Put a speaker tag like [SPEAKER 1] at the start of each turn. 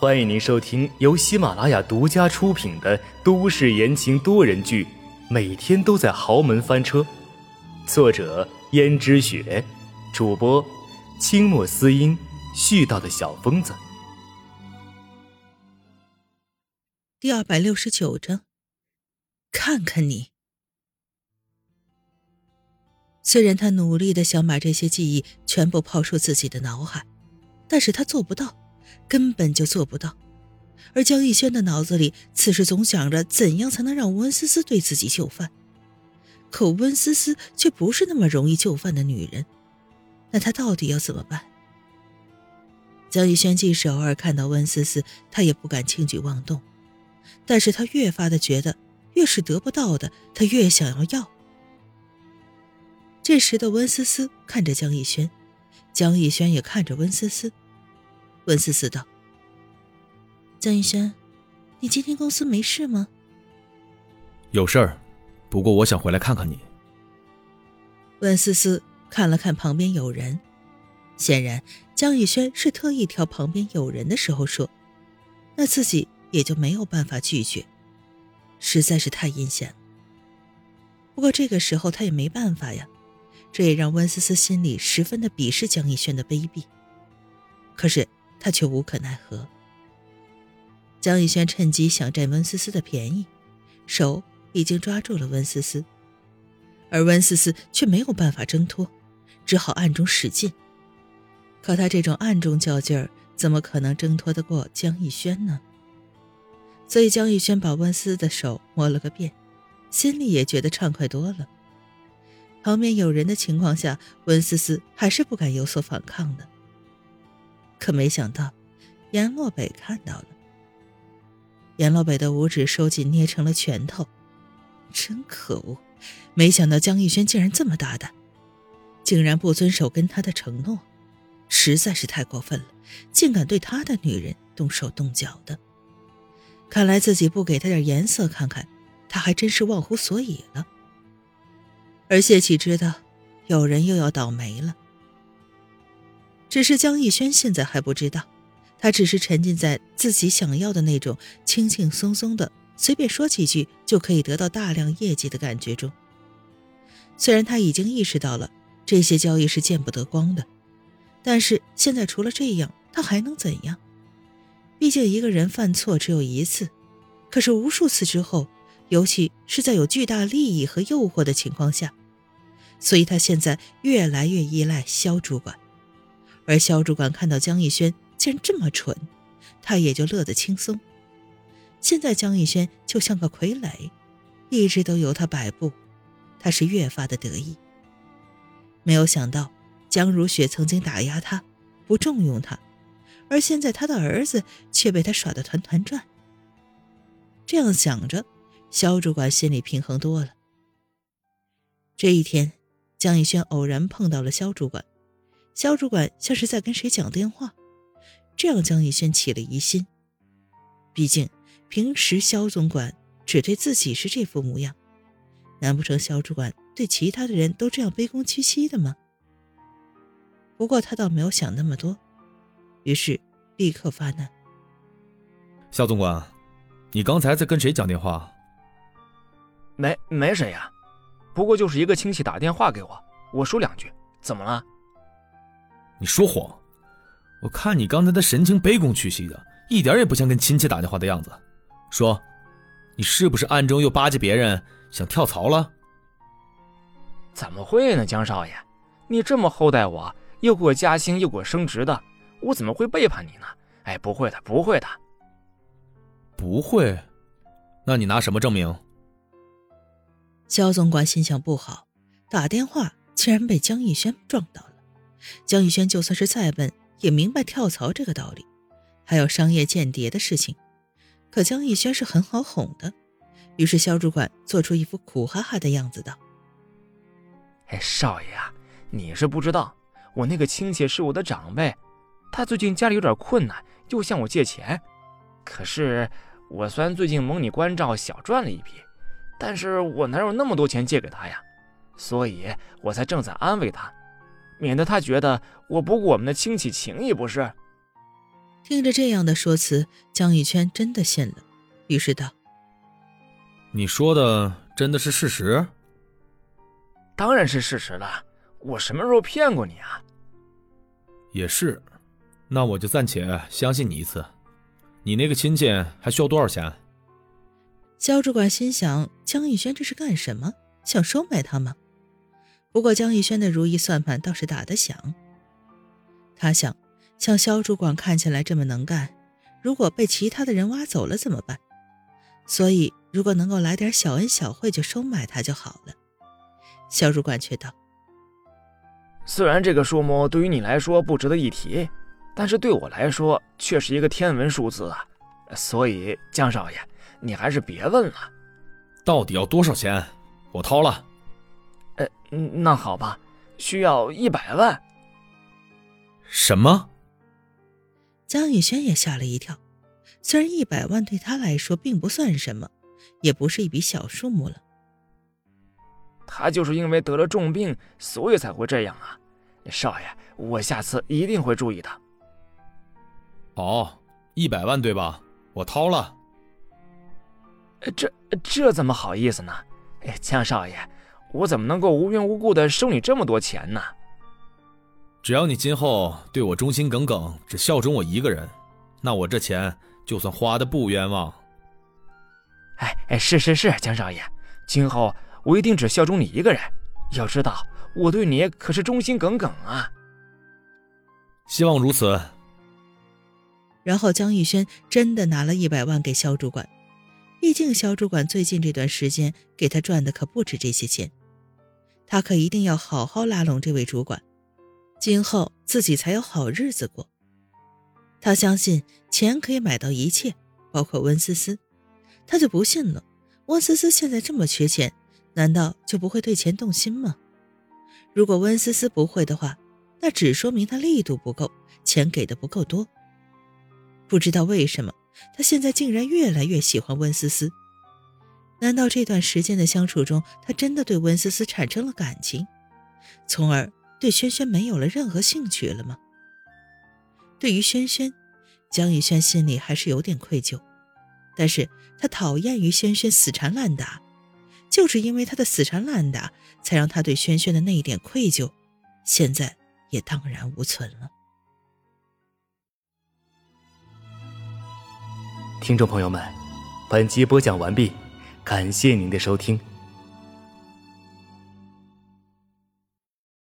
[SPEAKER 1] 欢迎您收听由喜马拉雅独家出品的都市言情多人剧《每天都在豪门翻车》，作者：胭脂雪，主播：清墨思音，絮叨的小疯子。
[SPEAKER 2] 第二百六十九章，看看你。虽然他努力的想把这些记忆全部抛出自己的脑海，但是他做不到，根本就做不到。而江逸轩的脑子里此时总想着怎样才能让温思思对自己就范，可温思思却不是那么容易就范的女人，那他到底要怎么办？江逸轩即使偶尔看到温思思，他也不敢轻举妄动，但是他越发的觉得，越是得不到的，他越想要要。这时的温思思看着江逸轩，江逸轩也看着温思思。温思思道：“江逸轩，你今天公司没事吗？”“
[SPEAKER 3] 有事儿，不过我想回来看看你。”
[SPEAKER 2] 温思思看了看旁边有人，显然江逸轩是特意挑旁边有人的时候说，那自己也就没有办法拒绝，实在是太阴险了。不过这个时候他也没办法呀。这也让温思思心里十分的鄙视江逸轩的卑鄙，可是他却无可奈何。江逸轩趁机想占温思思的便宜，手已经抓住了温思思，而温思思却没有办法挣脱，只好暗中使劲。可他这种暗中较劲儿，怎么可能挣脱得过江逸轩呢？所以江逸轩把温思思的手摸了个遍，心里也觉得畅快多了。旁边有人的情况下，温思思还是不敢有所反抗的。可没想到，阎洛北看到了。阎洛北的五指收紧，捏成了拳头。真可恶！没想到江逸轩竟然这么大胆，竟然不遵守跟他的承诺，实在是太过分了！竟敢对他的女人动手动脚的。看来自己不给他点颜色看看，他还真是忘乎所以了。而谢启知道，有人又要倒霉了。只是江逸轩现在还不知道，他只是沉浸在自己想要的那种轻轻松松的，随便说几句就可以得到大量业绩的感觉中。虽然他已经意识到了这些交易是见不得光的，但是现在除了这样，他还能怎样？毕竟一个人犯错只有一次，可是无数次之后。尤其是在有巨大利益和诱惑的情况下，所以他现在越来越依赖肖主管，而肖主管看到江逸轩竟然这么蠢，他也就乐得轻松。现在江逸轩就像个傀儡，一直都由他摆布，他是越发的得意。没有想到江如雪曾经打压他，不重用他，而现在他的儿子却被他耍得团团转。这样想着。肖主管心里平衡多了。这一天，江逸轩偶然碰到了肖主管，肖主管像是在跟谁讲电话，这让江逸轩起了疑心。毕竟平时肖总管只对自己是这副模样，难不成肖主管对其他的人都这样卑躬屈膝的吗？不过他倒没有想那么多，于是立刻发难：“
[SPEAKER 3] 肖总管，你刚才在跟谁讲电话？”
[SPEAKER 4] 没没谁呀，不过就是一个亲戚打电话给我，我说两句，怎么了？
[SPEAKER 3] 你说谎！我看你刚才的神情卑躬屈膝的，一点也不像跟亲戚打电话的样子。说，你是不是暗中又巴结别人，想跳槽了？
[SPEAKER 4] 怎么会呢，江少爷，你这么厚待我，又给我加薪，又给我升职的，我怎么会背叛你呢？哎，不会的，不会的。
[SPEAKER 3] 不会？那你拿什么证明？
[SPEAKER 2] 肖总管心情不好，打电话竟然被江逸轩撞到了。江逸轩就算是再笨，也明白跳槽这个道理，还有商业间谍的事情。可江逸轩是很好哄的，于是肖主管做出一副苦哈哈的样子道：“
[SPEAKER 4] 哎，少爷啊，你是不知道，我那个亲戚是我的长辈，他最近家里有点困难，又向我借钱。可是我虽然最近蒙你关照，小赚了一笔。”但是我哪有那么多钱借给他呀？所以我才正在安慰他，免得他觉得我不顾我们的亲戚情谊，不是？
[SPEAKER 2] 听着这样的说辞，江玉轩真的信了，于是道：“
[SPEAKER 3] 你说的真的是事实？
[SPEAKER 4] 当然是事实了，我什么时候骗过你啊？
[SPEAKER 3] 也是，那我就暂且相信你一次。你那个亲戚还需要多少钱？”
[SPEAKER 2] 肖主管心想：江玉轩这是干什么？想收买他吗？不过江逸轩的如意算盘倒是打得响。他想。像肖主管看起来这么能干，如果被其他的人挖走了怎么办？所以，如果能够来点小恩小惠就收买他就好了。肖主管却道：“
[SPEAKER 4] 虽然这个数目对于你来说不值得一提，但是对我来说却是一个天文数字啊！所以，江少爷，你还是别问了。
[SPEAKER 3] 到底要多少钱？我掏了。
[SPEAKER 4] 呃，那好吧，需要一百万。
[SPEAKER 3] 什么？”
[SPEAKER 2] 江宇轩也吓了一跳，虽然一百万对他来说并不算什么，也不是一笔小数目了。
[SPEAKER 4] 他就是因为得了重病，所以才会这样啊！少爷，我下次一定会注意的。
[SPEAKER 3] 好，一百万对吧？我掏了。
[SPEAKER 4] 这这怎么好意思呢？哎，江少爷，我怎么能够无缘无故的收你这么多钱呢？
[SPEAKER 3] 只要你今后对我忠心耿耿，只效忠我一个人，那我这钱就算花的不冤枉。
[SPEAKER 4] 哎哎，是是是，江少爷，今后我一定只效忠你一个人。要知道，我对你可是忠心耿耿啊。
[SPEAKER 3] 希望如此。
[SPEAKER 2] 然后江玉轩真的拿了一百万给肖主管，毕竟肖主管最近这段时间给他赚的可不止这些钱，他可一定要好好拉拢这位主管。今后自己才有好日子过。他相信钱可以买到一切，包括温思思。他就不信了，温思思现在这么缺钱，难道就不会对钱动心吗？如果温思思不会的话，那只说明他力度不够，钱给的不够多。不知道为什么，他现在竟然越来越喜欢温思思。难道这段时间的相处中，他真的对温思思产生了感情，从而？对轩轩没有了任何兴趣了吗？对于轩轩，江宇轩心里还是有点愧疚，但是他讨厌于轩轩死缠烂打，就是因为他的死缠烂打，才让他对轩轩的那一点愧疚，现在也荡然无存了。
[SPEAKER 1] 听众朋友们，本集播讲完毕，感谢您的收听。